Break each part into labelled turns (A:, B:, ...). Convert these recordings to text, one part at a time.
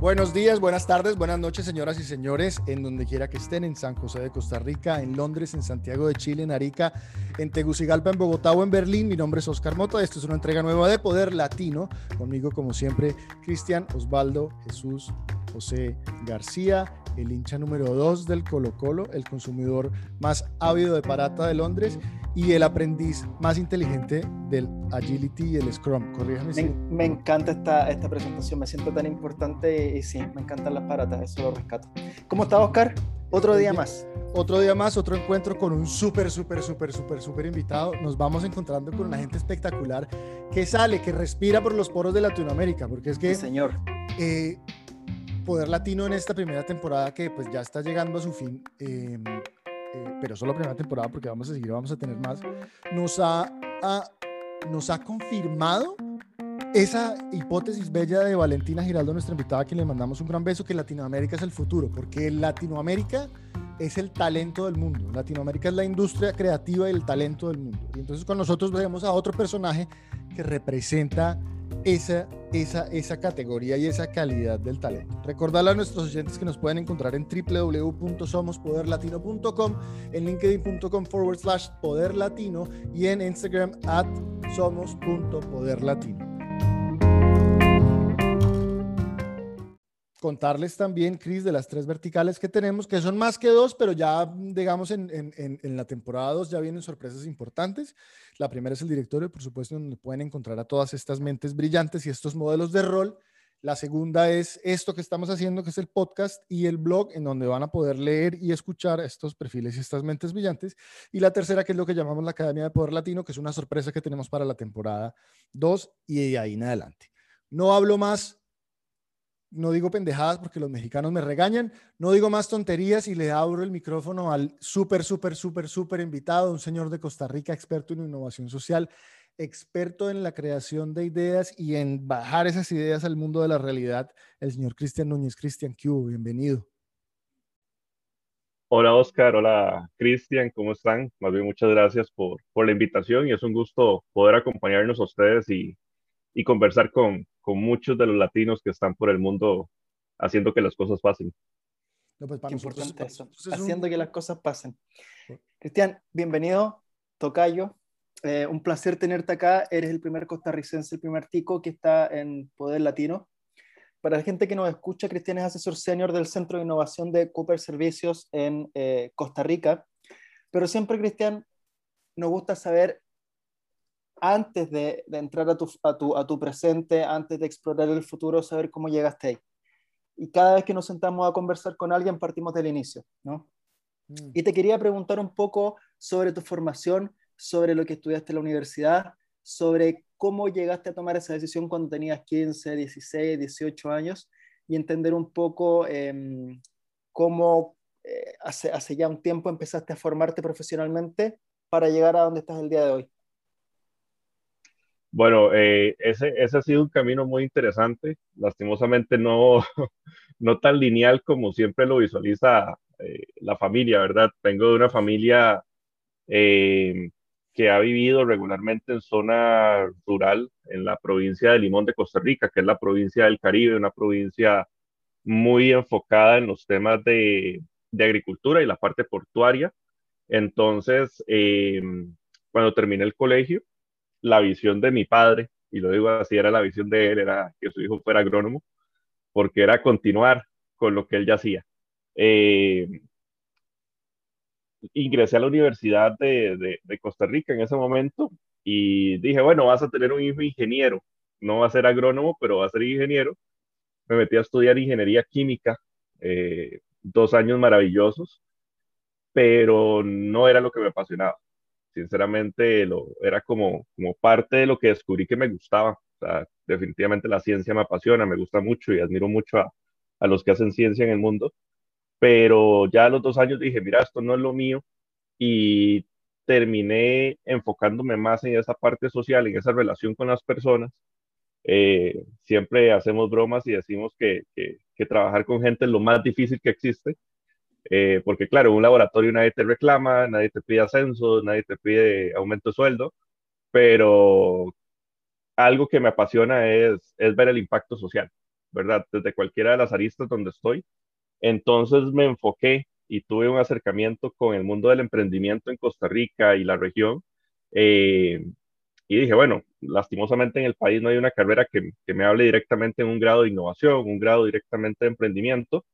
A: Buenos días, buenas tardes, buenas noches, señoras y señores, en donde quiera que estén, en San José de Costa Rica, en Londres, en Santiago de Chile, en Arica, en Tegucigalpa, en Bogotá o en Berlín. Mi nombre es Oscar Mota. Esto es una entrega nueva de Poder Latino. Conmigo, como siempre, Cristian, Osvaldo, Jesús, José García, el hincha número 2 del Colo Colo, el consumidor más ávido de parata de Londres y el aprendiz más inteligente del agility y el scrum.
B: Corríjame. Me, me encanta esta, esta presentación, me siento tan importante y sí, me encantan las paratas, eso lo rescato. ¿Cómo está Oscar? Otro día más.
A: Otro día más, otro encuentro con un súper, súper, súper, súper, súper invitado. Nos vamos encontrando con una gente espectacular que sale, que respira por los poros de Latinoamérica, porque es que...
B: señor.
A: Eh, Poder Latino en esta primera temporada que pues ya está llegando a su fin, em, eh, pero solo primera temporada porque vamos a seguir, vamos a tener más, nos ha, nos ha confirmado esa hipótesis bella de Valentina Giraldo, nuestra invitada, a quien le mandamos un gran beso, que Latinoamérica es el futuro, porque Latinoamérica es el talento del mundo. Latinoamérica es la industria creativa y el talento del mundo. Y entonces con nosotros vemos a otro personaje que representa esa, esa, esa categoría y esa calidad del talento. Recordarle a nuestros oyentes que nos pueden encontrar en www.somospoderlatino.com, en linkedin.com forward slash poderlatino y en Instagram at somos.poderlatino. contarles también, Cris, de las tres verticales que tenemos, que son más que dos, pero ya, digamos, en, en, la temporada 2 ya vienen sorpresas importantes. La primera es el directorio, por supuesto, donde pueden encontrar a todas estas mentes brillantes y estos modelos de rol. La segunda es esto que estamos haciendo, que es el podcast y el blog, en donde van a poder leer y escuchar estos perfiles y estas mentes brillantes. Y la tercera, que es lo que llamamos la Academia de Poder Latino, que es una sorpresa que tenemos para la temporada 2 y de ahí en adelante. No hablo más, no digo pendejadas porque los mexicanos me regañan, no digo más tonterías y le abro el micrófono al súper, súper, súper, súper invitado, un señor de Costa Rica, experto en innovación social, experto en la creación de ideas y en bajar esas ideas al mundo de la realidad, el señor Cristian Núñez. Cristian, ¿qué bienvenido.
C: Hola Oscar, hola Cristian, ¿cómo están? Más bien muchas gracias por, por la invitación y es un gusto poder acompañarnos a ustedes y, y conversar con, con muchos de los latinos que están por el mundo haciendo que las cosas pasen.
B: No, pues para importante eso, haciendo que las cosas pasen. Cristian, bienvenido, Tocayo. Eh, un placer tenerte acá. Eres el primer costarricense, el primer tico que está en Poder Latino. Para la gente que nos escucha, Cristian es asesor senior del Centro de Innovación de Cooper Servicios en eh, Costa Rica. Pero siempre, Cristian, nos gusta saber antes de, entrar a tu, a, tu, presente, antes de explorar el futuro, saber cómo llegaste ahí. Y cada vez que nos sentamos a conversar con alguien, partimos del inicio, ¿no? Mm. Y te quería preguntar un poco sobre tu formación, sobre lo que estudiaste en la universidad, sobre cómo llegaste a tomar esa decisión cuando tenías 15, 16, 18 años y entender un poco em, cómo eh, hace, hace ya un tiempo empezaste a formarte profesionalmente para llegar a donde estás el día de hoy.
C: Bueno, eh, ese, ese ha sido un camino muy interesante, lastimosamente no, no tan lineal como siempre lo visualiza eh, la familia, ¿verdad? Vengo de una familia eh, que ha vivido regularmente en zona rural, en la provincia de Limón de Costa Rica, que es la provincia del Caribe, una provincia muy enfocada en los temas de, de agricultura y la parte portuaria. Entonces, cuando terminé el colegio, la visión de mi padre, y lo digo así, era la visión de él, era que su hijo fuera agrónomo, porque era continuar con lo que él ya hacía. Eh, ingresé a la Universidad de, Costa Rica en ese momento y dije, bueno, vas a tener un hijo ingeniero, no va a ser agrónomo, pero va a ser ingeniero. Me metí a estudiar ingeniería química, eh, dos años maravillosos, pero no era lo que me apasionaba sinceramente lo, era como, como parte de lo que descubrí que me gustaba. Definitivamente la ciencia me apasiona, me gusta mucho y admiro mucho a, a los que hacen ciencia en el mundo. Pero ya a los dos años dije, mira, esto no es lo mío y terminé enfocándome más en esa parte social, en esa relación con las personas. Eh, siempre hacemos bromas y decimos que, que, que, trabajar con gente es lo más difícil que existe, eh, porque claro, un laboratorio nadie te reclama, nadie te pide ascenso, nadie te pide aumento de sueldo, pero algo que me apasiona es, es ver el impacto social. ¿verdad? Desde cualquiera de las aristas donde estoy. Entonces me enfoqué y tuve un acercamiento con el mundo del emprendimiento en Costa Rica y la región. Eh, y dije, bueno, lastimosamente en el país no hay una carrera que, que, me hable directamente en un grado de innovación, un grado directamente de emprendimiento.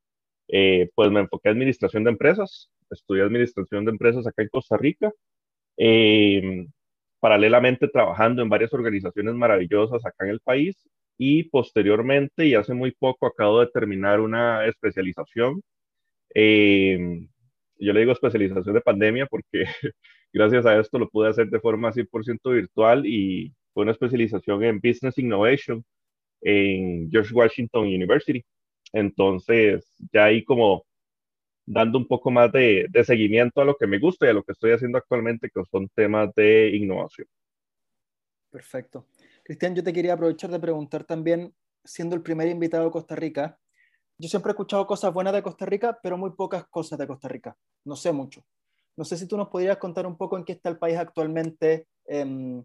C: Eh, pues me enfoqué en administración de empresas, estudié administración de empresas acá en Costa Rica, eh, paralelamente trabajando en varias organizaciones maravillosas acá en el país y posteriormente, y hace muy poco, acabo de terminar una especialización. Eh, yo le digo especialización de pandemia porque gracias a esto lo pude hacer de forma 100% virtual y fue una especialización en Business Innovation en George Washington University. Entonces, ya ahí como dando un poco más de, seguimiento a lo que me gusta y a lo que estoy haciendo actualmente, que son temas de innovación.
B: Perfecto. Cristian, yo te quería aprovechar de preguntar también, siendo el primer invitado de Costa Rica, yo siempre he escuchado cosas buenas de Costa Rica, pero muy pocas cosas de Costa Rica. No sé mucho. No sé si tú nos podrías contar un poco en qué está el país actualmente, eh,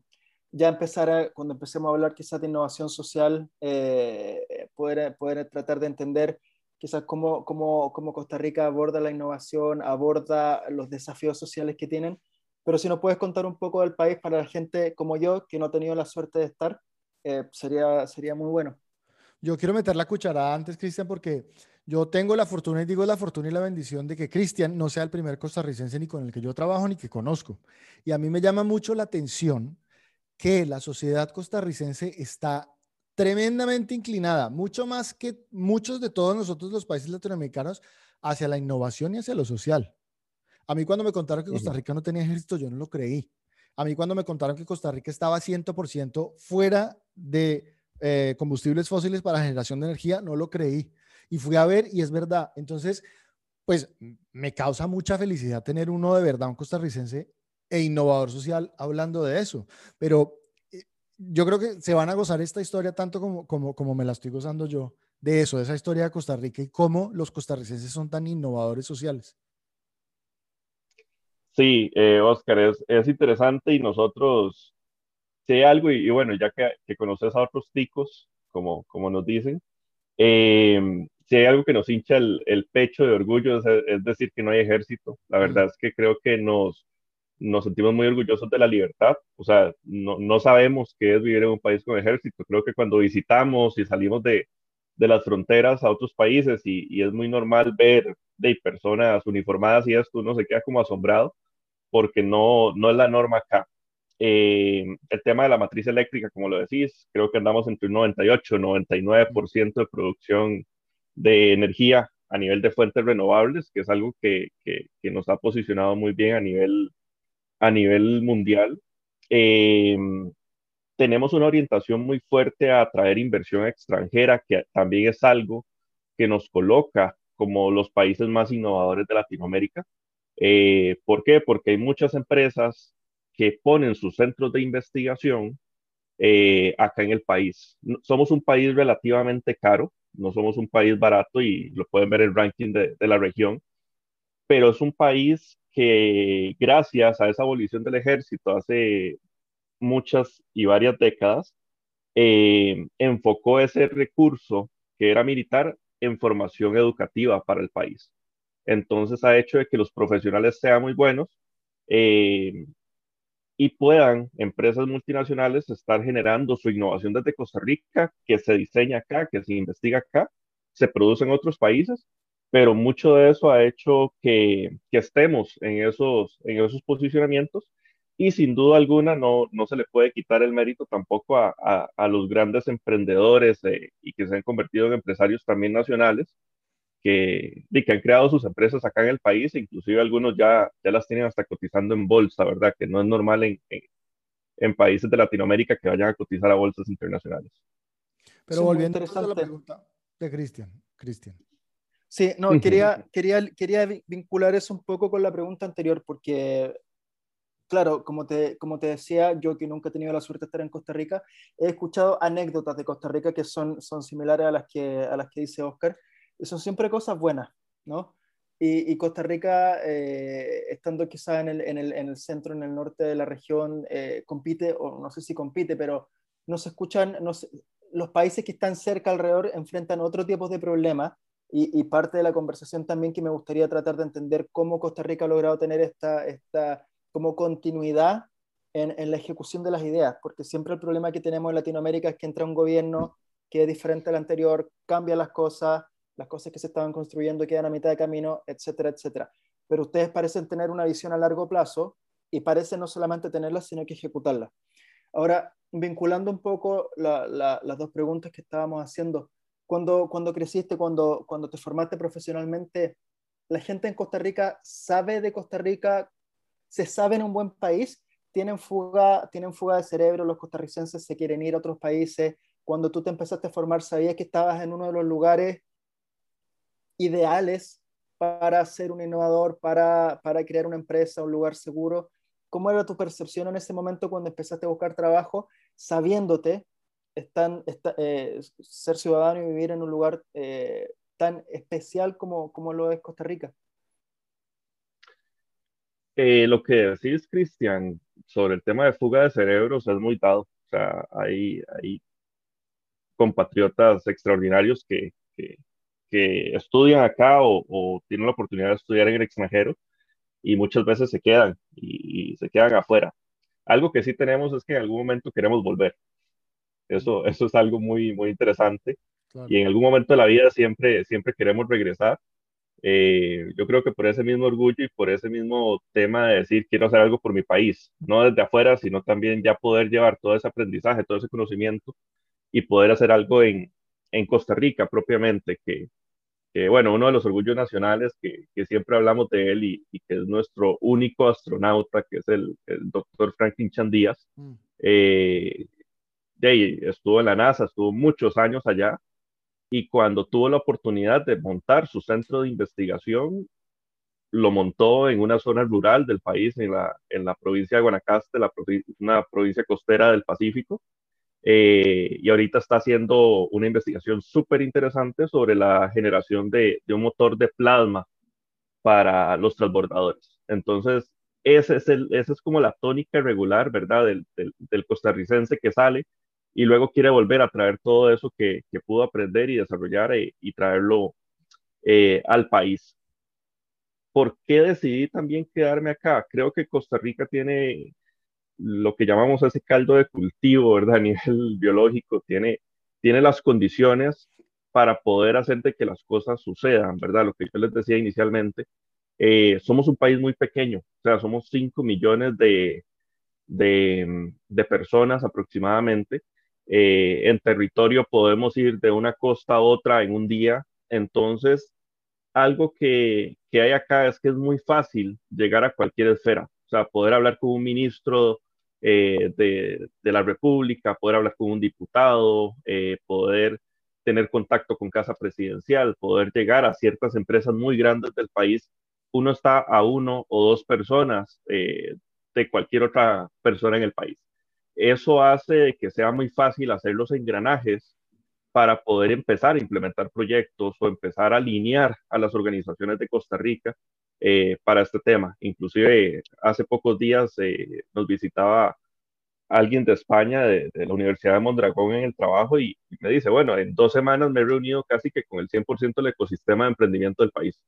B: ya empezar, cuando empecemos a hablar quizás de innovación social, eh, poder, poder tratar de entender quizás cómo, cómo, cómo, Costa Rica aborda la innovación, aborda los desafíos sociales que tienen. Pero si nos puedes contar un poco del país para la gente como yo, que no ha tenido la suerte de estar, eh, sería, sería muy bueno.
A: Yo quiero meter la cucharada antes, Cristian, porque yo tengo la fortuna, y digo la fortuna y la bendición de que Cristian no sea el primer costarricense ni con el que yo trabajo ni que conozco. Y a mí me llama mucho la atención que la sociedad costarricense está tremendamente inclinada, mucho más que muchos de todos nosotros los países latinoamericanos, hacia la innovación y hacia lo social. A mí cuando me contaron que Costa Rica no tenía ejército, yo no lo creí. A mí cuando me contaron que Costa Rica estaba 100% fuera de eh, combustibles fósiles para generación de energía, no lo creí. Y fui a ver y es verdad. Entonces, pues me causa mucha felicidad tener uno de verdad, un costarricense e innovador social hablando de eso. Pero yo creo que se van a gozar esta historia tanto como, como, como me la estoy gozando yo, de eso, de esa historia de Costa Rica y cómo los costarricenses son tan innovadores sociales.
C: Sí, eh, Oscar, es, es, interesante y nosotros, sé algo, y, bueno, ya que, que, conoces a otros ticos, como, como nos dicen, eh, si hay algo que nos hincha el, el pecho de orgullo, es, es, decir, que no hay ejército. La verdad es que creo que nos, nos sentimos muy orgullosos de la libertad. O sea, no, no, sabemos qué es vivir en un país con ejército. Creo que cuando visitamos y salimos de, de las fronteras a otros países y, y, es muy normal ver de personas uniformadas y esto, uno se queda como asombrado porque no, no es la norma acá. Eh, el tema de la matriz eléctrica, como lo decís, creo que andamos entre un 98 99% de producción de energía a nivel de fuentes renovables, que es algo que, que nos ha posicionado muy bien a nivel a nivel mundial. Eh, tenemos una orientación muy fuerte a atraer inversión extranjera, que también es algo que nos coloca como los países más innovadores de Latinoamérica. Eh, ¿Por qué? Porque hay muchas empresas que ponen sus centros de investigación eh, acá en el país. Somos un país relativamente caro, no somos un país barato y lo pueden ver en el ranking de, de la región, pero es un país que gracias a esa abolición del ejército hace muchas y varias décadas, eh, enfocó ese recurso que era militar en formación educativa para el país. Entonces ha hecho de que los profesionales sean muy buenos eh, y puedan empresas multinacionales estar generando su innovación desde Costa Rica, que se diseña acá, que se investiga acá, se produce en otros países pero mucho de eso ha hecho que, que estemos en esos, en esos posicionamientos y sin duda alguna no, no se le puede quitar el mérito tampoco a, a, a los grandes emprendedores eh, y que se han convertido en empresarios también nacionales que, y que han creado sus empresas acá en el país, e inclusive algunos ya, ya las tienen hasta cotizando en bolsa, ¿verdad? Que no es normal en, en, en países de Latinoamérica que vayan a cotizar a bolsas internacionales.
A: Pero volviendo a la pregunta de Cristian, Cristian.
B: Sí, no, quería, quería, quería vincular eso un poco con la pregunta anterior, porque, claro, como te, como te decía, yo que nunca he tenido la suerte de estar en Costa Rica, he escuchado anécdotas de Costa Rica que son, son similares a las que, a las que dice Oscar, y son siempre cosas buenas, ¿no? Y, y Costa Rica, eh, estando quizá en el, en, el, en el, centro, en el norte de la región, eh, compite, o no sé si compite, pero no se escuchan, no se, los países que están cerca alrededor enfrentan otro tipo de problemas y, parte de la conversación también que me gustaría tratar de entender cómo Costa Rica ha logrado tener esta, esta como continuidad en, en, la ejecución de las ideas, porque siempre el problema que tenemos en Latinoamérica es que entra un gobierno que es diferente al anterior, cambia las cosas, las cosas que se estaban construyendo quedan a mitad de camino, etcétera, etcétera. Pero ustedes parecen tener una visión a largo plazo y parecen no solamente tenerla, sino que ejecutarla. Ahora, vinculando un poco las dos preguntas que estábamos haciendo, cuando, cuando creciste, cuando, cuando te formaste profesionalmente, ¿la gente en Costa Rica sabe de Costa Rica? ¿Se sabe en un buen país? ¿Tienen fuga, ¿Tienen fuga de cerebro? ¿Los costarricenses se quieren ir a otros países? Cuando tú te empezaste a formar, ¿sabías que estabas en uno de los lugares ideales para ser un innovador, para, para crear una empresa, un lugar seguro? ¿Cómo era tu percepción en ese momento cuando empezaste a buscar trabajo, sabiéndote están, eh, ser ciudadano y vivir en un lugar eh, tan especial como, como lo es Costa Rica?
C: Eh, lo que decís, Cristian, sobre el tema de fuga de cerebros es muy dado. O sea, hay, hay compatriotas extraordinarios que, que, que estudian acá o, o, tienen la oportunidad de estudiar en el extranjero y muchas veces se quedan y, se quedan afuera. Algo que sí tenemos es que en algún momento queremos volver. Eso, eso es algo muy, muy interesante. Y en algún momento de la vida siempre, siempre queremos regresar. Eh, yo creo que por ese mismo orgullo y por ese mismo tema de decir quiero hacer algo por mi país, no desde afuera, sino también ya poder llevar todo ese aprendizaje, todo ese conocimiento y poder hacer algo en, en Costa Rica propiamente, que, que, bueno, uno de los orgullos nacionales que, que siempre hablamos de él y, y, que es nuestro único astronauta, que es el, el doctor Franklin Chandías. Mm. Eh, estuvo en la NASA, estuvo muchos años allá y cuando tuvo la oportunidad de montar su centro de investigación, lo montó en una zona rural del país, en la, en la provincia de Guanacaste, la, una provincia costera del Pacífico, eh, y ahorita está haciendo una investigación súper interesante sobre la generación de, de, un motor de plasma para los transbordadores. Entonces, ese es, el, ese es como la tónica regular, ¿verdad? Del, del, costarricense que sale y luego quiere volver a traer todo eso que, que pudo aprender y desarrollar eh, y traerlo eh, al país. ¿Por qué decidí también quedarme acá? Creo que Costa Rica tiene lo que llamamos ese caldo de cultivo, ¿verdad? A nivel biológico, tiene, tiene las condiciones para poder hacer de que las cosas sucedan, ¿verdad? Lo que yo les decía inicialmente, eh, somos un país muy pequeño, o sea, somos 5 millones de, de personas aproximadamente. Eh, en territorio podemos ir de una costa a otra en un día, entonces algo que, que hay acá es que es muy fácil llegar a cualquier esfera, o sea, poder hablar con un ministro eh, de, de, la República, poder hablar con un diputado, eh, poder tener contacto con casa presidencial, poder llegar a ciertas empresas muy grandes del país, uno está a uno o dos personas de cualquier otra persona en el país. Eso hace que sea muy fácil hacer los engranajes para poder empezar a implementar proyectos o empezar a alinear a las organizaciones de Costa Rica eh, para este tema. Inclusive hace pocos días eh, nos visitaba alguien de España, de, la Universidad de Mondragón en el trabajo y, me dice, bueno, en dos semanas me he reunido casi que con el 100% del ecosistema de emprendimiento del país,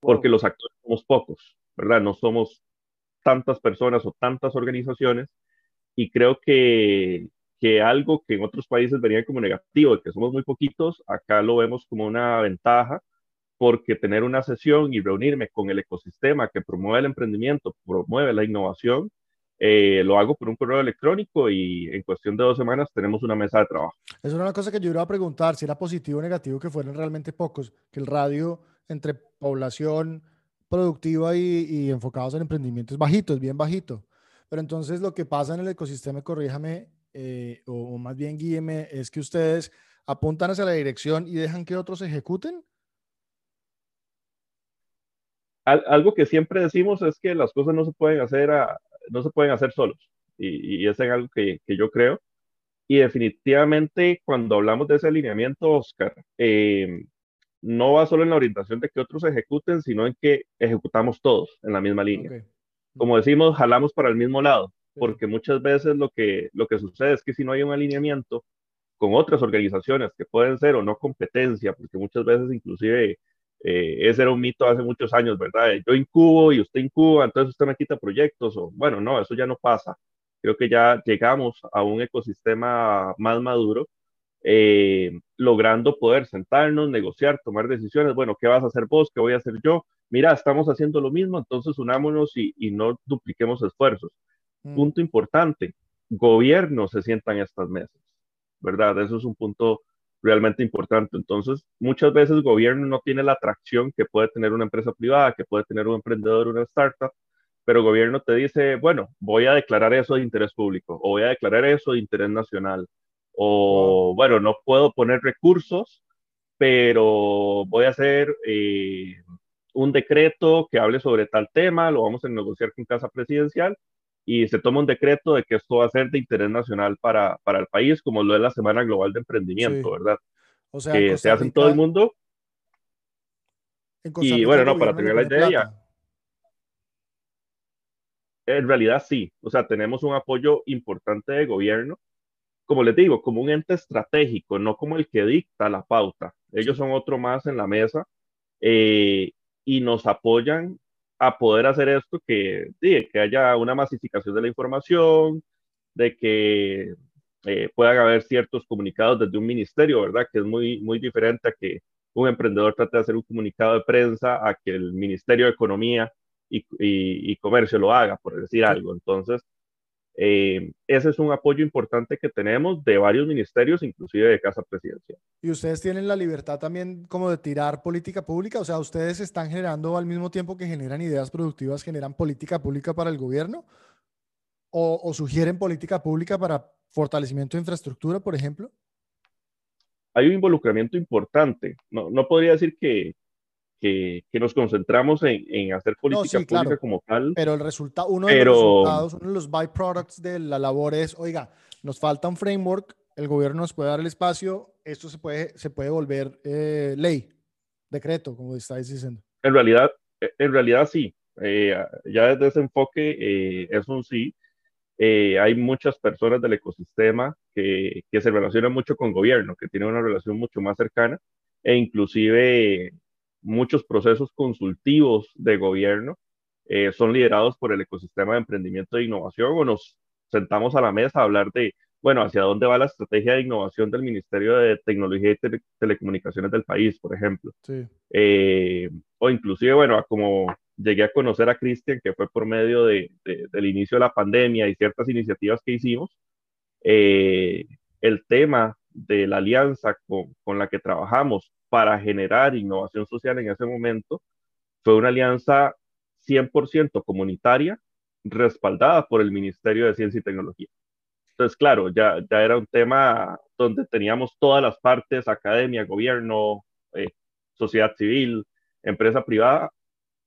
C: porque los actores somos pocos, ¿verdad? No somos tantas personas o tantas organizaciones y creo que, que algo que en otros países venía como negativo, de que somos muy poquitos, acá lo vemos como una ventaja porque tener una sesión y reunirme con el ecosistema que promueve el emprendimiento, promueve la innovación, eh, lo hago por un correo electrónico y en cuestión de dos semanas tenemos una mesa de trabajo.
A: Es una cosa que yo iba a preguntar, si era positivo o negativo que fueran realmente pocos, que el radio entre población productiva y, y enfocados en emprendimiento es bajito, es bien bajito. Pero entonces lo que pasa en el ecosistema, corríjame, eh, o, o, más bien guíeme, es que ustedes apuntan hacia la dirección y dejan que otros ejecuten
C: algo que siempre decimos es que las cosas no se pueden hacer, no se pueden hacer solos. Y, y es algo que, que, yo creo. Y definitivamente cuando hablamos de ese alineamiento, Oscar, eh, no va solo en la orientación de que otros ejecuten, sino en que ejecutamos todos en la misma línea. Como decimos, jalamos para el mismo lado, porque muchas veces lo que, lo que sucede es que si no hay un alineamiento, con otras organizaciones que pueden ser o no competencia, porque muchas veces inclusive eh, ese era un mito hace muchos años, ¿verdad? Yo incubo y usted incuba, entonces usted me quita proyectos, o bueno, no, eso ya no pasa. Creo que ya llegamos a un ecosistema más maduro, eh, logrando poder sentarnos, negociar, tomar decisiones. Bueno, ¿qué vas a hacer vos? ¿Qué voy a hacer yo? Mira, estamos haciendo lo mismo, entonces unámonos y, no dupliquemos esfuerzos. Mm. Punto importante, gobiernos se sientan en estas mesas, ¿verdad? Eso es un punto realmente importante. Entonces, muchas veces el gobierno no tiene la atracción que puede tener una empresa privada, que puede tener un emprendedor, una startup, pero el gobierno te dice, bueno, voy a declarar eso de interés público, o voy a declarar eso de interés nacional, o bueno, no puedo poner recursos, pero voy a hacer eh, un decreto que hable sobre tal tema, lo vamos a negociar con Casa Presidencial y se toma un decreto de que esto va a ser de interés nacional para, para el país, como lo es la Semana Global de Emprendimiento, ¿verdad? O sea, que se hace en todo el mundo. y bueno, no, para tener la idea, en realidad sí, o sea, tenemos un apoyo importante de gobierno, como les digo, como un ente estratégico, no como el que dicta la pauta. Ellos son otro más en la mesa eh, y nos apoyan a poder hacer esto, que, que haya una masificación de la información, de que eh, puedan haber ciertos comunicados desde un ministerio, ¿verdad? Que es muy, muy diferente a que un emprendedor trate de hacer un comunicado de prensa, a que el Ministerio de Economía y, comercio lo haga, por decir algo. Entonces, eh, ese es un apoyo importante que tenemos de varios ministerios, inclusive de Casa Presidencial.
A: ¿Y ustedes tienen la libertad también como de tirar política pública? O sea, ¿ustedes están generando al mismo tiempo que generan ideas productivas, generan política pública para el gobierno? ¿O, o sugieren política pública para fortalecimiento de infraestructura, por ejemplo?
C: Hay un involucramiento importante. No, no podría decir que, que, nos concentramos en, hacer política pública como tal.
A: Pero el resultado, uno de los resultados, uno de los byproducts de la labor es, oiga, nos falta un framework, el gobierno nos puede dar el espacio, esto se puede, se puede volver eh, ley, decreto, como estáis diciendo.
C: En realidad, en realidad sí. Eh, ya desde ese enfoque eh, es un sí. hay muchas personas del ecosistema que, que se relacionan mucho con gobierno, que tienen una relación mucho más cercana e inclusive muchos procesos consultivos de gobierno eh, son liderados por el ecosistema de emprendimiento e innovación o nos sentamos a la mesa a hablar de, bueno, hacia dónde va la estrategia de innovación del Ministerio de Tecnología y Telecomunicaciones del país, por ejemplo. Eh, o inclusive, bueno, como llegué a conocer a Cristian, que fue por medio de, del inicio de la pandemia y ciertas iniciativas que hicimos, eh, el tema de la alianza con, con la que trabajamos para generar innovación social en ese momento fue una alianza 100% comunitaria respaldada por el Ministerio de Ciencia y Tecnología. Entonces, claro, ya, ya era un tema donde teníamos todas las partes, academia, gobierno, eh, sociedad civil, empresa privada,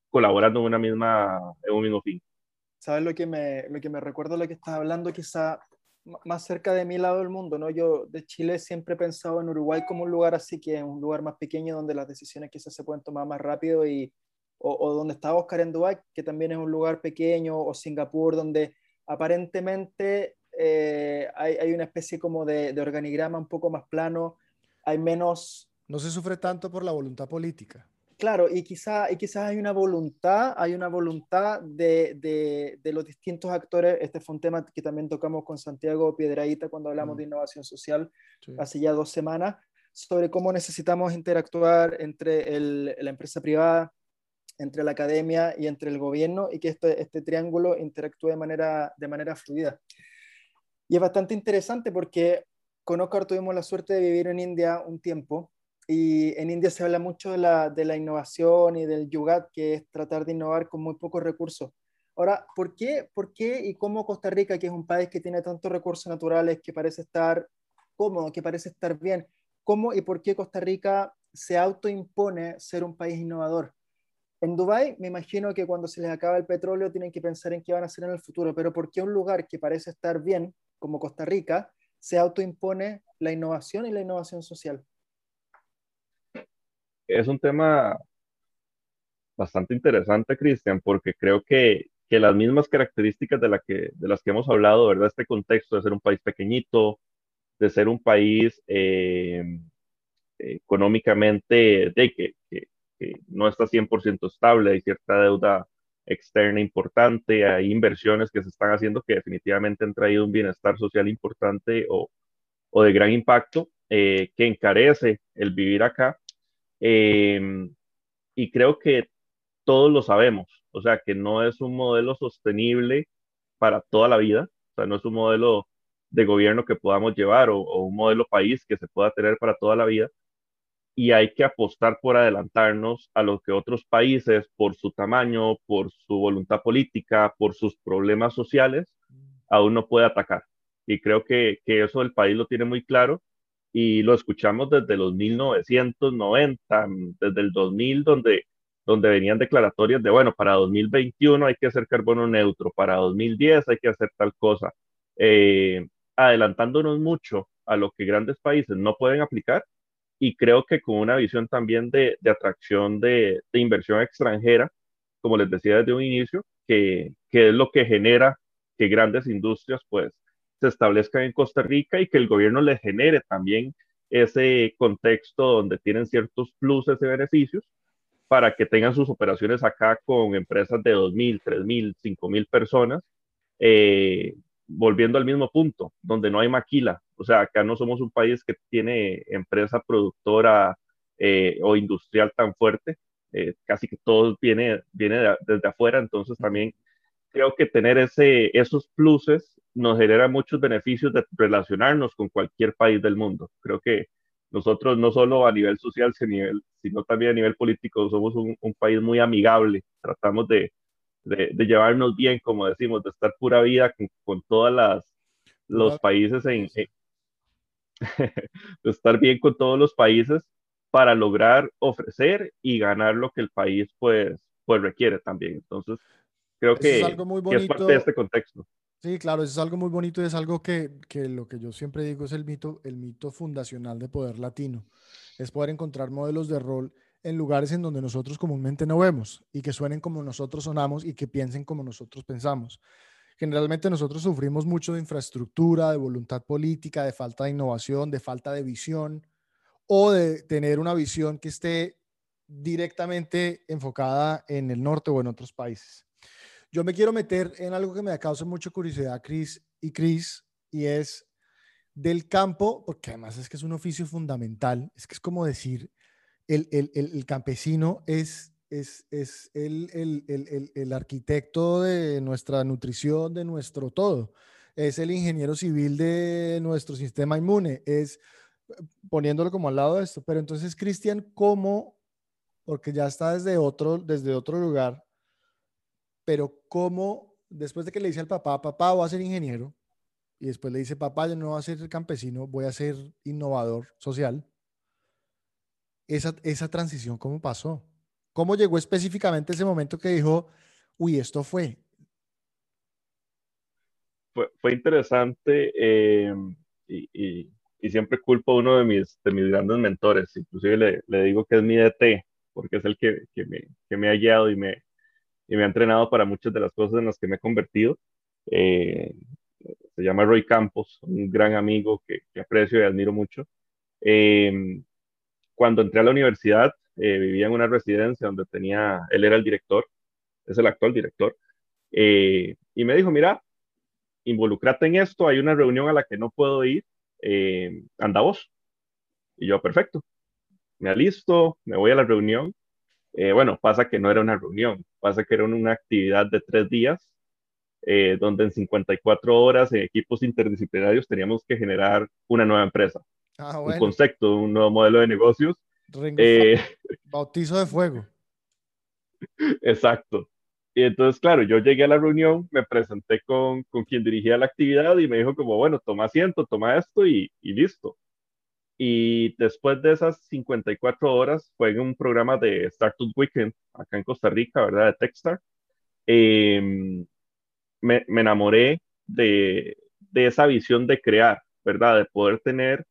C: colaborando en, una misma, en un mismo fin.
B: ¿Sabes lo que me, lo que me recuerda lo que estás hablando? Quizá más cerca de mi lado del mundo, ¿no? Yo de Chile siempre he pensado en Uruguay como un lugar así, que es un lugar más pequeño donde las decisiones quizás se pueden tomar más rápido y, o, donde está Oscar en Dubái, que también es un lugar pequeño, o Singapur, donde aparentemente eh, hay, hay, una especie como de, de organigrama un poco más plano, hay menos...
A: No se sufre tanto por la voluntad política.
B: Claro, y quizás y quizá hay una voluntad, hay una voluntad de, de, de, los distintos actores. Este fue un tema que también tocamos con Santiago Piedraíta cuando hablamos de mm. innovación social hace ya dos semanas, sobre cómo necesitamos interactuar entre el, la empresa privada, entre la academia y entre el gobierno y que este, este triángulo interactúe de manera, de manera fluida. Y es bastante interesante porque con Oscar tuvimos la suerte de vivir en India un tiempo y en India se habla mucho de la, de la innovación y del yugat, que es tratar de innovar con muy pocos recursos. Ahora, ¿por qué, ¿por qué y cómo Costa Rica, que es un país que tiene tantos recursos naturales, que parece estar cómodo, que parece estar bien, cómo y por qué Costa Rica se autoimpone ser un país innovador? En Dubái, me imagino que cuando se les acaba el petróleo tienen que pensar en qué van a hacer en el futuro, pero ¿por qué un lugar que parece estar bien, como Costa Rica, se autoimpone la innovación y la innovación social?
C: Es un tema bastante interesante, Cristian, porque creo que, que, las mismas características de, la que, de las que hemos hablado, ¿verdad? Este contexto de ser un país pequeñito, de ser un país eh, económicamente de que, que, no está 100% estable, hay cierta deuda externa importante, hay inversiones que se están haciendo que definitivamente han traído un bienestar social importante o, o de gran impacto, eh, que encarece el vivir acá. Em, y creo que todos lo sabemos, o sea, que no es un modelo sostenible para toda la vida, o sea, no es un modelo de gobierno que podamos llevar o, o un modelo país que se pueda tener para toda la vida, y hay que apostar por adelantarnos a lo que otros países, por su tamaño, por su voluntad política, por sus problemas sociales, aún no puede atacar. Y creo que, que eso el país lo tiene muy claro y lo escuchamos desde los 1990, desde el 2000, donde, donde venían declaratorias de, bueno, para 2021 hay que hacer carbono neutro, para 2010 hay que hacer tal cosa, eh, adelantándonos mucho a lo que grandes países no pueden aplicar y creo que con una visión también de, de atracción de, de, inversión extranjera, como les decía desde un inicio, que, que, es lo que genera que grandes industrias pues se establezcan en Costa Rica y que el gobierno les genere también ese contexto donde tienen ciertos pluses y beneficios para que tengan sus operaciones acá con empresas de 2.000, 3.000, 5.000 personas, eh, volviendo al mismo punto, donde no hay maquila, o sea, acá no somos un país que tiene empresa productora eh, o industrial tan fuerte, eh, casi que todo viene, viene desde afuera, entonces también creo que tener ese, esos pluses nos genera muchos beneficios de relacionarnos con cualquier país del mundo. Creo que nosotros no solo a nivel social, sino también a nivel político somos un, país muy amigable, tratamos de, de, llevarnos bien, como decimos, de estar pura vida con, con todas las los países en, estar bien con todos los países para lograr ofrecer y ganar lo que el país pues, pues requiere también. Entonces, creo que es, algo muy bonito. parte de este contexto.
A: Sí, claro, eso es algo muy bonito y es algo que, que, lo que yo siempre digo es el mito, el mito fundacional de poder latino. Es poder encontrar modelos de rol en lugares en donde nosotros comúnmente no vemos y que suenen como nosotros sonamos y que piensen como nosotros pensamos. Generalmente nosotros sufrimos mucho de infraestructura, de voluntad política, de falta de innovación, de falta de visión o de tener una visión que esté directamente enfocada en el norte o en otros países. Yo me quiero meter en algo que me causa mucha curiosidad, Chris y Chris, y es del campo, porque además es que es un oficio fundamental, es que es como decir, el, el, el campesino es es, es el, el, el, el, arquitecto de nuestra nutrición, de nuestro todo. Es el ingeniero civil de nuestro sistema inmune. Es poniéndolo como al lado de esto. Pero entonces, Cristian, ¿cómo? Porque ya está desde otro, desde otro lugar. Pero ¿cómo? Después de que le dice al papá, papá, voy a ser ingeniero. Y después le dice, papá, yo no voy a ser campesino, voy a ser innovador social. Esa, esa transición, ¿cómo pasó? ¿Cómo llegó específicamente ese momento que dijo, uy, esto fue?
C: Fue, interesante eh, y, siempre culpo a uno de mis, de mis grandes mentores, inclusive le, le digo que es mi DT, porque es el que, que, me, que, me, ha guiado y me, y me ha entrenado para muchas de las cosas en las que me he convertido. Eh, se llama Roy Campos, un gran amigo que, aprecio y admiro mucho. Eh, cuando entré a la universidad, eh, vivía en una residencia donde tenía, él era el director, es el actual director, eh, y me dijo, mira, involucrate en esto, hay una reunión a la que no puedo ir, eh, anda vos. Y yo, perfecto, me alisto, me voy a la reunión. bueno, pasa que no era una reunión, pasa que era una actividad de tres días, donde en 54 horas en equipos interdisciplinarios teníamos que generar una nueva empresa, ah, un concepto, un nuevo modelo de negocios
A: eh, bautizo de fuego.
C: Exacto. Y entonces, claro, yo llegué a la reunión, me presenté con, con quien dirigía la actividad y me dijo como, bueno, toma asiento, toma esto y, y listo. Y después de esas 54 horas, fue en un programa de Startup Weekend acá en Costa Rica, ¿verdad? De Techstar. Em, me, me, enamoré de, de, esa visión de crear, ¿verdad? De poder tener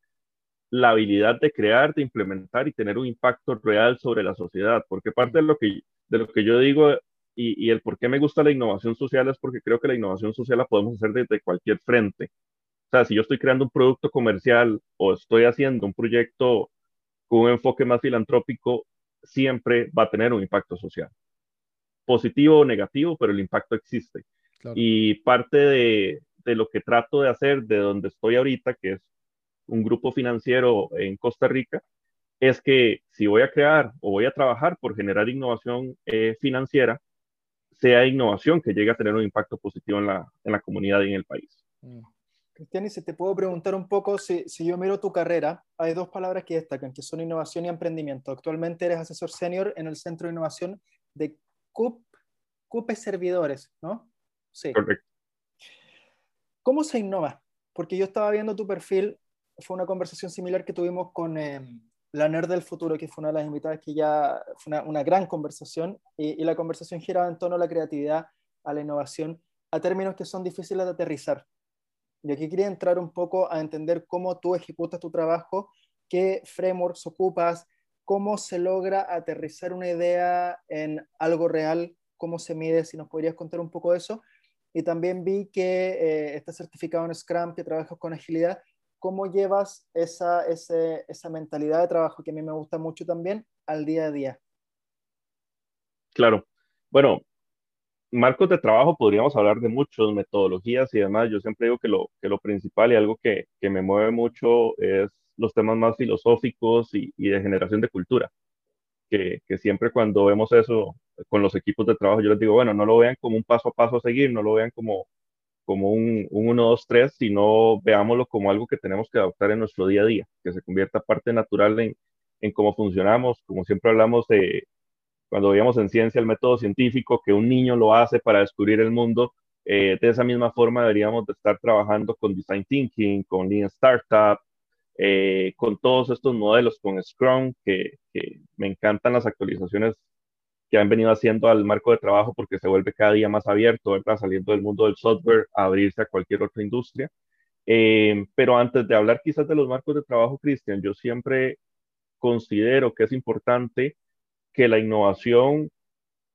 C: la habilidad de crear, de implementar y tener un impacto real sobre la sociedad, porque parte de lo que, de lo que yo digo y, y, el por qué me gusta la innovación social es porque creo que la innovación social la podemos hacer desde cualquier frente. Sea, si yo estoy creando un producto comercial o estoy haciendo un proyecto con un enfoque más filantrópico, siempre va a tener un impacto social. Positivo o negativo, pero el impacto existe. Y parte de, de lo que trato de hacer de donde estoy ahorita, que es un grupo financiero en Costa Rica, es que si voy a crear o voy a trabajar por generar innovación eh, financiera, sea innovación que llegue a tener un impacto positivo en la, en la comunidad y en el país.
B: Cristian, y si te puedo preguntar un poco, si, si, yo miro tu carrera, hay dos palabras que destacan, que son innovación y emprendimiento. Actualmente eres asesor senior en el Centro de Innovación de CUP, CUPE Servidores, ¿no?
C: Sí. Correcto.
B: ¿Cómo se innova? Porque yo estaba viendo tu perfil, fue una conversación similar que tuvimos con em, la NER del Futuro, que fue una de las invitadas que ya fue una, gran conversación, y, y, la conversación giraba en torno a la creatividad, a la innovación, a términos que son difíciles de aterrizar. Y aquí quería entrar un poco a entender cómo tú ejecutas tu trabajo, qué frameworks ocupas, cómo se logra aterrizar una idea en algo real, cómo se mide, si nos podrías contar un poco de eso, y también vi que eh, estás certificado en Scrum, que trabajas con agilidad. ¿Cómo llevas esa, esa mentalidad de trabajo que a mí me gusta mucho también al día a día?
C: Claro. Bueno, marcos de trabajo podríamos hablar de muchos, metodologías y demás. Yo siempre digo que lo, que lo principal y algo que, que me mueve mucho es los temas más filosóficos y, y de generación de cultura. Que, que, siempre cuando vemos eso con los equipos de trabajo, yo les digo, bueno, no lo vean como un paso a paso a seguir, no lo vean como, como un, un 1, 2, 3, sino veámoslo como algo que tenemos que adoptar en nuestro día a día, que se convierta parte natural en, en cómo funcionamos, como siempre hablamos de cuando veíamos en ciencia el método científico, que un niño lo hace para descubrir el mundo, eh, de esa misma forma deberíamos de estar trabajando con Design Thinking, con Lean Startup, eh, con todos estos modelos, con Scrum, que, que me encantan las actualizaciones que han venido haciendo al marco de trabajo porque se vuelve cada día más abierto, ¿verdad? Saliendo del mundo del software a abrirse a cualquier otra industria. Eh, pero antes de hablar quizás de los marcos de trabajo, Cristian, yo siempre considero que es importante que la innovación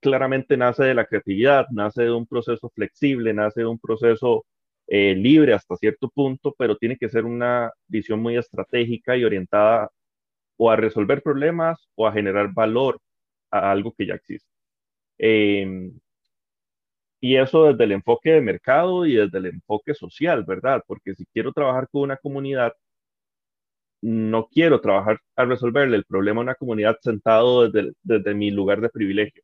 C: claramente nace de la creatividad, nace de un proceso flexible, nace de un proceso eh, libre hasta cierto punto, pero tiene que ser una visión muy estratégica y orientada o a resolver problemas o a generar valor a algo que ya existe. Em, y eso desde el enfoque de mercado y desde el enfoque social, ¿verdad? Porque si quiero trabajar con una comunidad, no quiero trabajar a resolverle el problema a una comunidad sentado desde, desde mi lugar de privilegio.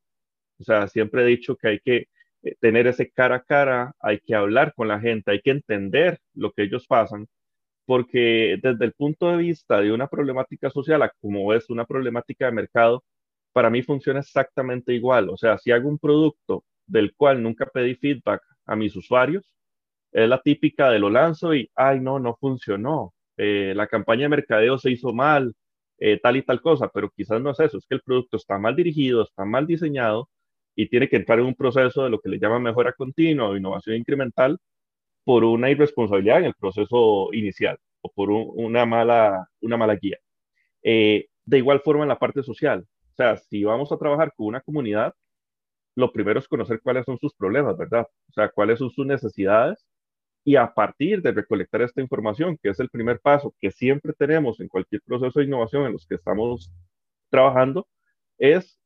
C: O sea, siempre he dicho que hay que eh, tener ese cara a cara, hay que hablar con la gente, hay que entender lo que ellos pasan, porque desde el punto de vista de una problemática social, como es una problemática de mercado, para mí funciona exactamente igual. O sea, si hago un producto del cual nunca pedí feedback a mis usuarios, es la típica de lo lanzo y, ay, no, no funcionó. Eh, la campaña de mercadeo se hizo mal, eh, tal y tal cosa, pero quizás no es eso, es que el producto está mal dirigido, está mal diseñado y tiene que entrar en un proceso de lo que le llaman mejora continua o innovación incremental por una irresponsabilidad en el proceso inicial o por una, mala, una mala guía. Eh, de igual forma en la parte social, o sea, si vamos a trabajar con una comunidad, lo primero es conocer cuáles son sus problemas, ¿verdad? O sea, cuáles son sus necesidades y a partir de recolectar esta información, que es el primer paso que siempre tenemos en cualquier proceso de innovación en los que estamos trabajando, es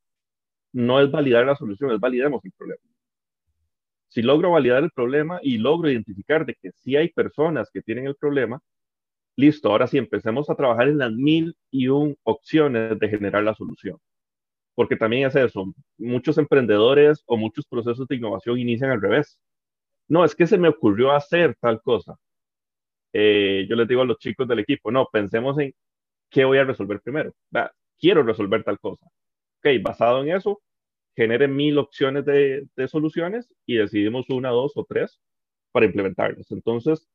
C: no es validar la solución, es validemos el problema. Si logro validar el problema y logro identificar de que sí hay personas que tienen el problema, listo, ahora sí empecemos a trabajar en las mil y un opciones de generar la solución porque también es eso, muchos emprendedores o muchos procesos de innovación inician al revés. No, es que se me ocurrió hacer tal cosa. Eh, yo les digo a los chicos del equipo, no, pensemos en qué voy a resolver primero. quiero resolver tal cosa. Ok, basado en eso, generen mil opciones de, soluciones y decidimos una, dos o tres para implementarlas. Entonces,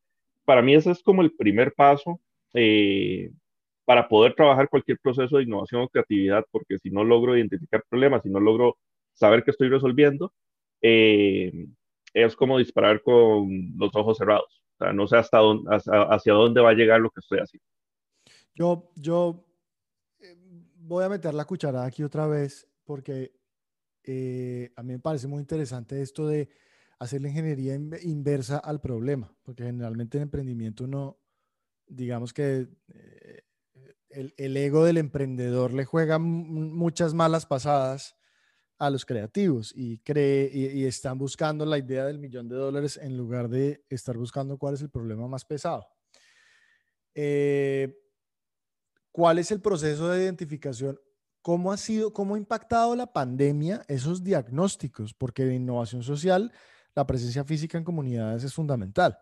C: para mí ese es como el primer paso eh, para poder trabajar cualquier proceso de innovación o creatividad, porque si no logro identificar problemas, si no logro saber qué estoy resolviendo, eh, es como disparar con los ojos cerrados. O sea, no sé hasta dónde, hacia, dónde va a llegar lo que estoy haciendo.
A: Yo, yo eh, voy a meter la cucharada aquí otra vez, porque eh, a mí me parece muy interesante esto de hacer la ingeniería inversa al problema, porque generalmente en emprendimiento uno, digamos que eh, el, el, ego del emprendedor le juega muchas malas pasadas a los creativos y, cree, y, están buscando la idea del millón de dólares en lugar de estar buscando cuál es el problema más pesado. Eh, ¿Cuál es el proceso de identificación? ¿Cómo ha sido, cómo ha impactado la pandemia esos diagnósticos? Porque en innovación social la presencia física en comunidades es fundamental.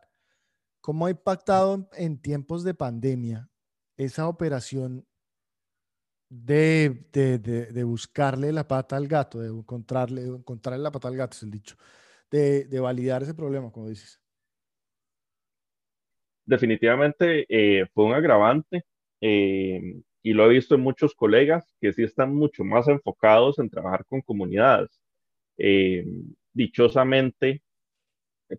A: ¿Cómo ha impactado en tiempos de pandemia esa operación de, de, buscarle la pata al gato, de encontrarle, encontrarle la pata al gato, es el dicho, de, validar ese problema, como dices?
C: Definitivamente eh, fue un agravante eh, y lo he visto en muchos colegas que sí están mucho más enfocados en trabajar con comunidades. Eh, dichosamente,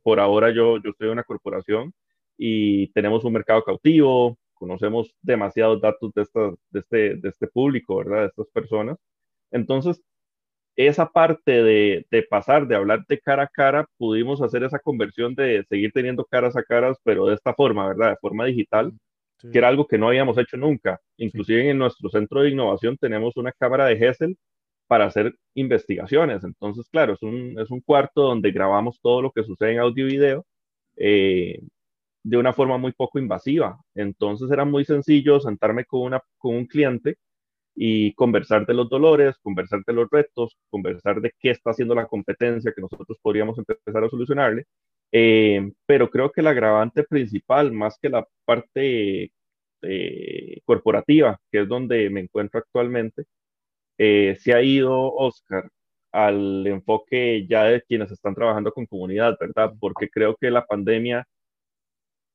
C: por ahora yo, yo estoy en una corporación y tenemos un mercado cautivo, conocemos demasiados datos de, de, este, de este público, ¿verdad? De estas personas. Entonces, esa parte de, de, pasar, de hablar de cara a cara, pudimos hacer esa conversión de seguir teniendo caras a caras, pero de esta forma, ¿verdad? De forma digital, que era algo que no habíamos hecho nunca. Inclusive en nuestro centro de innovación tenemos una cámara de Hessel para hacer investigaciones. Entonces, claro, es un, es un cuarto donde grabamos todo lo que sucede en audio y video eh, de una forma muy poco invasiva. Entonces era muy sencillo sentarme con, una, con un cliente y conversar de los dolores, conversar de los retos, conversar de qué está haciendo la competencia que nosotros podríamos empezar a solucionarle. Eh, pero creo que el agravante principal, más que la parte eh, corporativa, que es donde me encuentro actualmente, eh, se ha ido, Oscar, al enfoque ya de quienes están trabajando con comunidad, ¿verdad? Porque creo que la pandemia,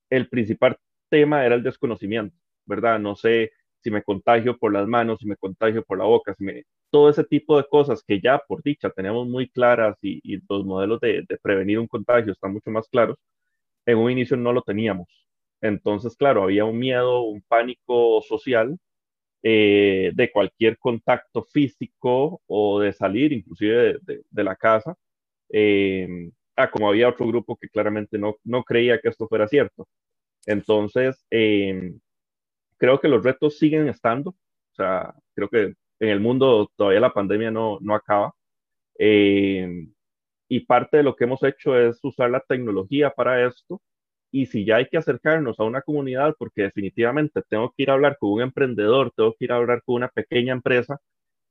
C: el principal tema era el desconocimiento, ¿verdad? No sé si me contagio por las manos, si me contagio por la boca, si me... todo ese tipo de cosas que ya por dicha tenemos muy claras y, los modelos de, prevenir un contagio están mucho más claros, en un inicio no lo teníamos. Entonces, claro, había un miedo, un pánico social eh, de cualquier contacto físico o de salir inclusive de, la casa. Eh, ah, como había otro grupo que claramente no, no creía que esto fuera cierto. Entonces, eh, creo que los retos siguen estando. O sea, creo que en el mundo todavía la pandemia no, no acaba. y parte de lo que hemos hecho es usar la tecnología para esto y si ya hay que acercarnos a una comunidad, porque definitivamente tengo que ir a hablar con un emprendedor, tengo que ir a hablar con una pequeña empresa,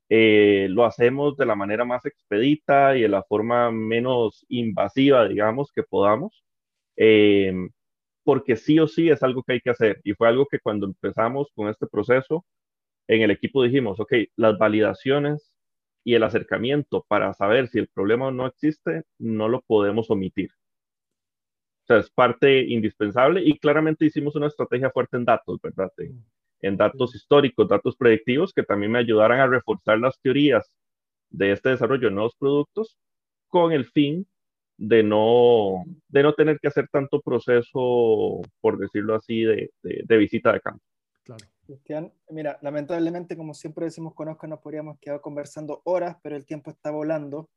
C: eh, lo hacemos de la manera más expedita y de la forma menos invasiva, digamos, que podamos, eh, porque sí o sí es algo que hay que hacer. Y fue algo que cuando empezamos con este proceso, en el equipo dijimos, ok, las validaciones y el acercamiento para saber si el problema no existe, no lo podemos omitir. O sea, es parte indispensable y claramente hicimos una estrategia fuerte en datos, ¿verdad? Datos históricos, datos predictivos que también me ayudaran a reforzar las teorías de este desarrollo de nuevos productos con el fin de no, de no tener que hacer tanto proceso, por decirlo así, de, de, visita de campo.
B: Claro. Cristian, mira, lamentablemente, como siempre decimos con Oscar, nos podríamos quedar conversando horas, pero el tiempo está volando.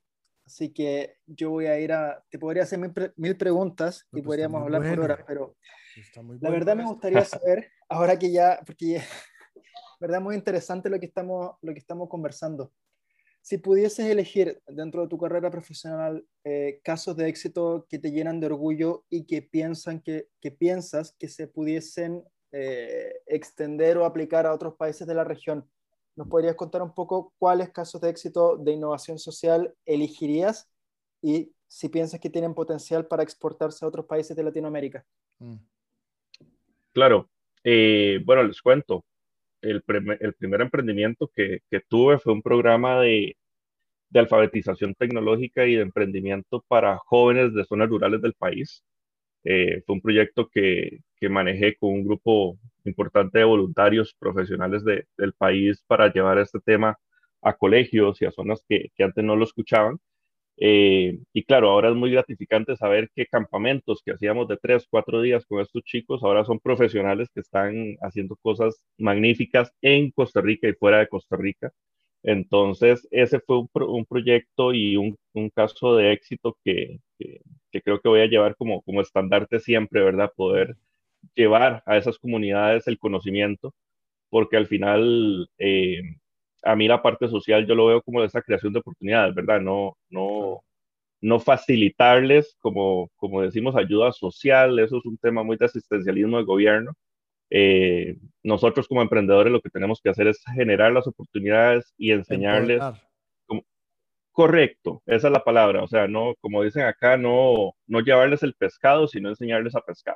B: Así que yo voy a ir a, te podría hacer mil, preguntas y pues, podríamos hablar por horas, pero la verdad me gustaría saber, ahora que ya, porque ya, verdad muy interesante lo que estamos, lo que estamos conversando. Si pudieses elegir dentro de tu carrera profesional eh, casos de éxito que te llenan de orgullo y que, piensan que, que piensas que se pudiesen eh, extender o aplicar a otros países de la región, ¿Nos podrías contar un poco cuáles casos de éxito de innovación social elegirías y si piensas que tienen potencial para exportarse a otros países de Latinoamérica? Mm.
C: Claro. Eh, bueno, les cuento. El, el primer emprendimiento que, que, tuve fue un programa de, de alfabetización tecnológica y de emprendimiento para jóvenes de zonas rurales del país. Eh, fue un proyecto que, que, manejé con un grupo importante de voluntarios profesionales de, del país para llevar este tema a colegios y a zonas que, que antes no lo escuchaban. Eh, y claro, ahora es muy gratificante saber que campamentos que hacíamos de tres, cuatro días con estos chicos, ahora son profesionales que están haciendo cosas magníficas en Costa Rica y fuera de Costa Rica. Entonces, ese fue un, un proyecto y un, un, caso de éxito que, que, creo que voy a llevar como, como estandarte siempre, ¿verdad? Poder llevar a esas comunidades el conocimiento, porque al final eh, a mí la parte social yo lo veo como esa creación de oportunidades, ¿verdad? No, no, no facilitarles, como, como decimos, ayuda social, eso es un tema muy de asistencialismo del gobierno. Eh, nosotros como emprendedores lo que tenemos que hacer es generar las oportunidades y enseñarles. correcto, esa es la palabra, o sea, no, como dicen acá, no, no llevarles el pescado, sino enseñarles a pescar.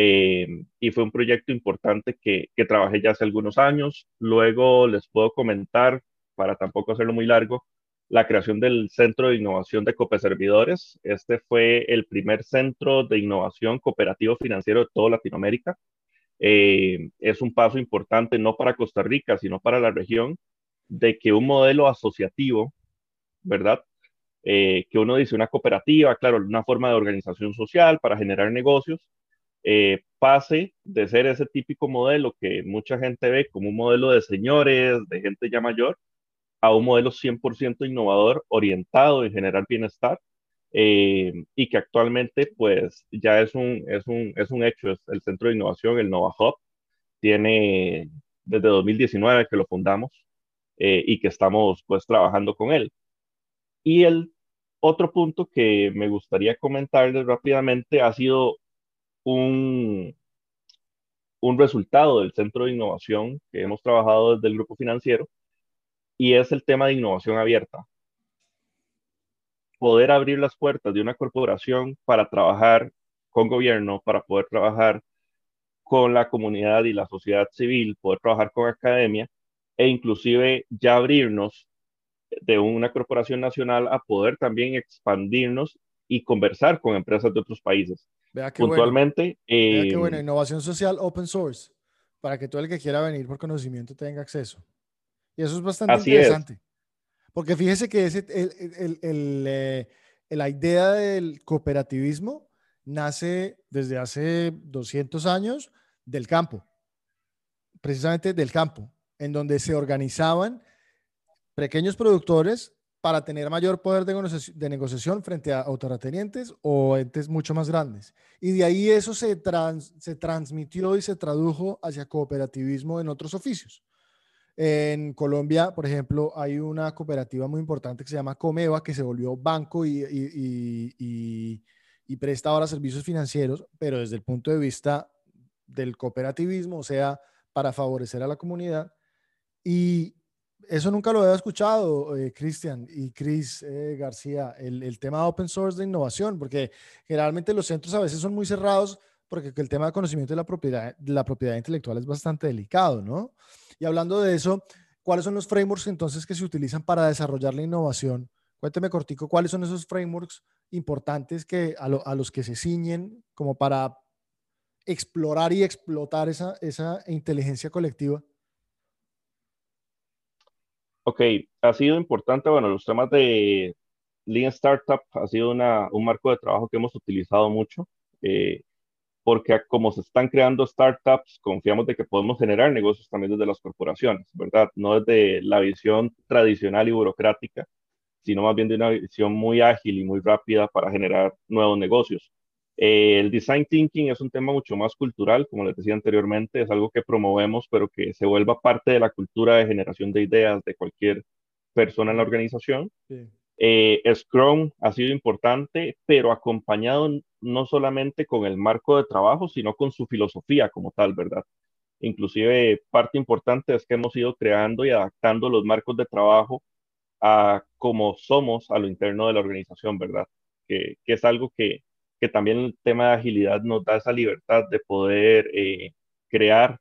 C: Eh, y fue un proyecto importante que, que trabajé ya hace algunos años. Luego les puedo comentar, para tampoco hacerlo muy largo, la creación del Centro de Innovación de Servidores. Este fue el primer centro de innovación cooperativo financiero de toda Latinoamérica. Eh, es un paso importante no para Costa Rica, sino para la región, de que un modelo asociativo, ¿verdad? Eh, que uno dice una cooperativa, claro, una forma de organización social para generar negocios, eh, pase de ser ese típico modelo que mucha gente ve como un modelo de señores, de gente ya mayor, a un modelo 100% innovador orientado en generar bienestar eh, y que actualmente pues ya es un, es un, es un hecho, el centro de innovación, el Nova Hub, tiene desde 2019 que lo fundamos eh, y que estamos pues trabajando con él. Y el otro punto que me gustaría comentarles rápidamente ha sido un, un resultado del centro de innovación que hemos trabajado desde el grupo financiero y es el tema de innovación abierta. Poder abrir las puertas de una corporación para trabajar con gobierno, para poder trabajar con la comunidad y la sociedad civil, poder trabajar con academia e inclusive ya abrirnos de una corporación nacional a poder también expandirnos y conversar con empresas de otros países.
A: Vea Puntualmente. Vea qué bueno, eh, innovación social open source, para que todo el que quiera venir por conocimiento tenga acceso. Y eso es bastante interesante. Porque fíjese que ese, el, el, eh, la idea del cooperativismo nace desde hace 200 años del campo, precisamente del campo, en donde se organizaban pequeños productores para tener mayor poder de, negociación frente a autoretenientes o entes mucho más grandes. Y de ahí eso se, se transmitió y se tradujo hacia cooperativismo en otros oficios. En Colombia, por ejemplo, hay una cooperativa muy importante que se llama Comeva, que se volvió banco y, y, presta ahora servicios financieros, pero desde el punto de vista del cooperativismo, o sea, para favorecer a la comunidad. Y eso nunca lo había escuchado, eh, Cristian y Chris eh, García, el, tema de open source de innovación, porque generalmente los centros a veces son muy cerrados porque el tema de conocimiento de la propiedad, intelectual es bastante delicado, ¿no? Y hablando de eso, ¿cuáles son los frameworks entonces que se utilizan para desarrollar la innovación? Cuénteme cortico, ¿cuáles son esos frameworks importantes que a, los que se ciñen como para explorar y explotar esa inteligencia colectiva?
C: Ok, ha sido importante, bueno, los temas de Lean Startup ha sido una, un marco de trabajo que hemos utilizado mucho. Eh, porque como se están creando startups, confiamos de que podemos generar negocios también desde las corporaciones, ¿verdad? No desde la visión tradicional y burocrática, sino más bien de una visión muy ágil y muy rápida para generar nuevos negocios. Eh, el design thinking es un tema mucho más cultural, como les decía anteriormente, es algo que promovemos, pero que se vuelva parte de la cultura de generación de ideas de cualquier persona en la organización. Sí. Eh, Scrum ha sido importante, pero acompañado no solamente con el marco de trabajo, sino con su filosofía como tal, ¿verdad? Inclusive parte importante es que hemos ido creando y adaptando los marcos de trabajo a cómo somos a lo interno de la organización, ¿verdad? Que, es algo que, también el tema de agilidad nos da esa libertad de poder eh, crear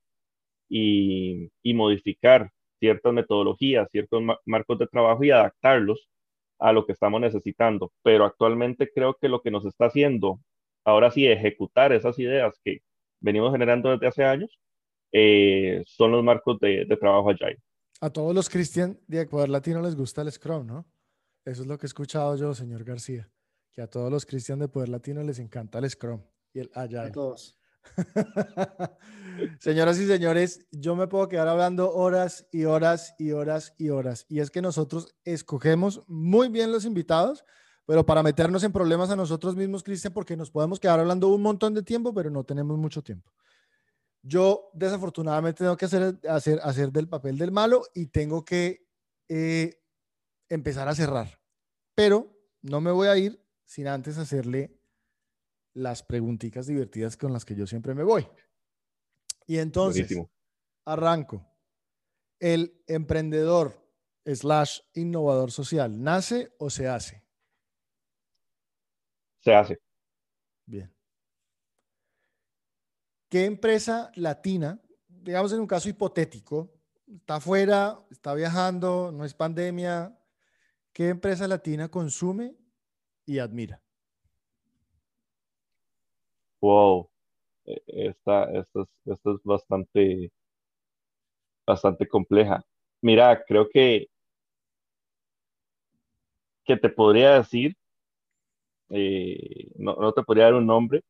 C: y, y, modificar ciertas metodologías, ciertos marcos de trabajo y adaptarlos a lo que estamos necesitando. Pero actualmente creo que lo que nos está haciendo, ahora sí, ejecutar esas ideas que venimos generando desde hace años, eh, son los marcos de, trabajo Agile.
A: A todos los Cristian de Ecuador Latino les gusta el Scrum, ¿no? Eso es lo que he escuchado yo, señor García, que a todos los Cristian de Poder Latino les encanta el Scrum y el Agile. A todos. Señoras y señores, yo me puedo quedar hablando horas y horas y horas y horas. Y es que nosotros escogemos muy bien los invitados pero para meternos en problemas a nosotros mismos, Cristian, porque nos podemos quedar hablando un montón de tiempo, pero no tenemos mucho tiempo. Yo desafortunadamente tengo que hacer, hacer, hacer del papel del malo y tengo que eh, empezar a cerrar. Pero no me voy a ir sin antes hacerle las preguntitas divertidas con las que yo siempre me voy. Y entonces, arranco. El emprendedor slash innovador social, ¿nace o se hace?
C: Se hace.
A: Bien. ¿Qué empresa latina, digamos en un caso hipotético, está afuera, está viajando, no es pandemia, ¿qué empresa latina consume y admira?
C: Wow, e, esta, esta, es, esta es bastante, bastante compleja. Mira, creo que, que te podría decir, eh, no, no te podría dar un nombre,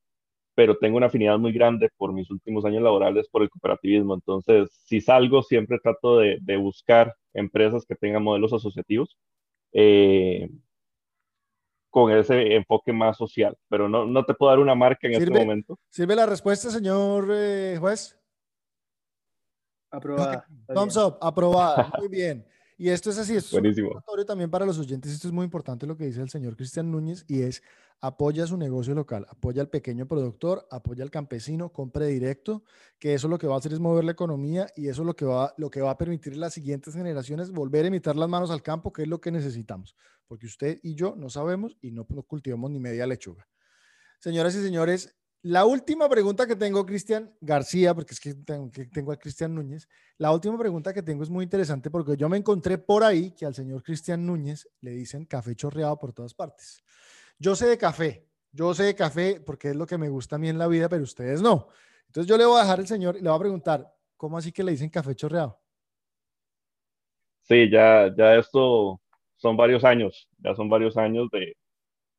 C: pero tengo una afinidad muy grande por mis últimos años laborales por el cooperativismo. Entonces, si salgo, siempre trato de, buscar empresas que tengan modelos asociativos eh, con ese enfoque más social. Pero no, no te puedo dar una marca en este momento.
A: ¿Sirve la respuesta, señor eh, juez?
B: Aprobada.
A: Thumbs up, aprobada. Muy bien. Y esto es así, es
C: Buenísimo.
A: también para los oyentes. Esto es muy importante lo que dice el señor Cristian Núñez y es apoya su negocio local, apoya al pequeño productor, apoya al campesino, compre directo, que eso lo que va a hacer es mover la economía y eso lo que va, lo que va a permitir a las siguientes generaciones volver a emitir las manos al campo, que es lo que necesitamos, porque usted y yo no sabemos y no, cultivamos ni media lechuga. Señoras y señores, la última pregunta que tengo, Cristian García, porque es que tengo, a Cristian Núñez, la última pregunta que tengo es muy interesante porque yo me encontré por ahí que al señor Cristian Núñez le dicen café chorreado por todas partes. Yo sé de café, yo sé de café porque es lo que me gusta a mí en la vida, pero ustedes no. Entonces yo le voy a dejar al señor y le voy a preguntar, ¿cómo así que le dicen café chorreado?
C: Sí, ya, ya esto son varios años, ya son varios años de,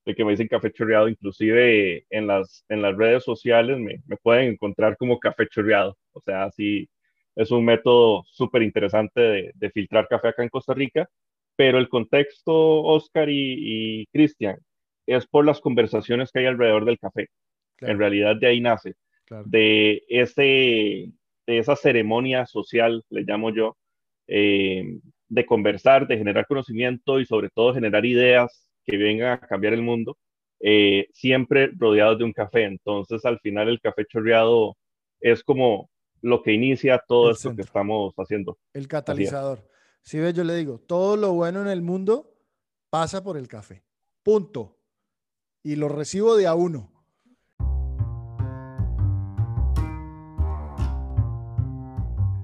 C: de que me dicen café chorreado, inclusive en las, en las redes sociales me, me pueden encontrar como café chorreado. O sea, sí, es un método súper interesante de, de, filtrar café acá en Costa Rica, pero el contexto, Oscar y, y Cristian, es por las conversaciones que hay alrededor del café. En realidad de ahí nace, de, ese, de esa ceremonia social, le llamo yo, eh, de conversar, de generar conocimiento y sobre todo generar ideas que vengan a cambiar el mundo, eh, siempre rodeados de un café. Entonces, al final, el café chorreado es como lo que inicia todo esto que estamos haciendo.
A: El catalizador. Si ve, yo le digo, todo lo bueno en el mundo pasa por el café. Punto. Y lo recibo de a uno.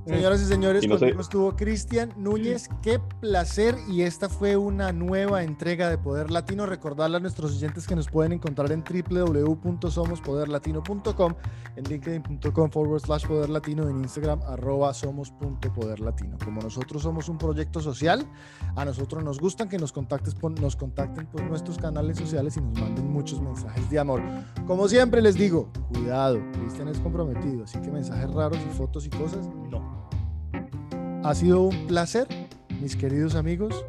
A: Señoras y señores, conmigo estuvo Cristian Núñez. Qué placer. Y esta fue una nueva entrega de Poder Latino. Recordarle a nuestros oyentes que nos pueden encontrar en www.somospoderlatino.com, en linkedin.com forward slash Poder Latino, en Instagram arroba somos.poderlatino. Como nosotros somos un proyecto social, a nosotros nos gustan que nos, contactes nos contacten por nuestros canales sociales y nos manden muchos mensajes de amor. Como siempre les digo, cuidado, Cristian es comprometido, así que mensajes raros y fotos y cosas, no. Ha sido un placer, mis queridos amigos.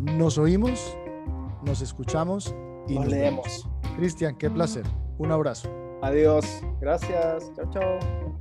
A: Nos oímos, nos escuchamos y
B: nos, leemos.
A: Cristian, qué placer. Un abrazo.
B: Adiós. Gracias. Chao, chao.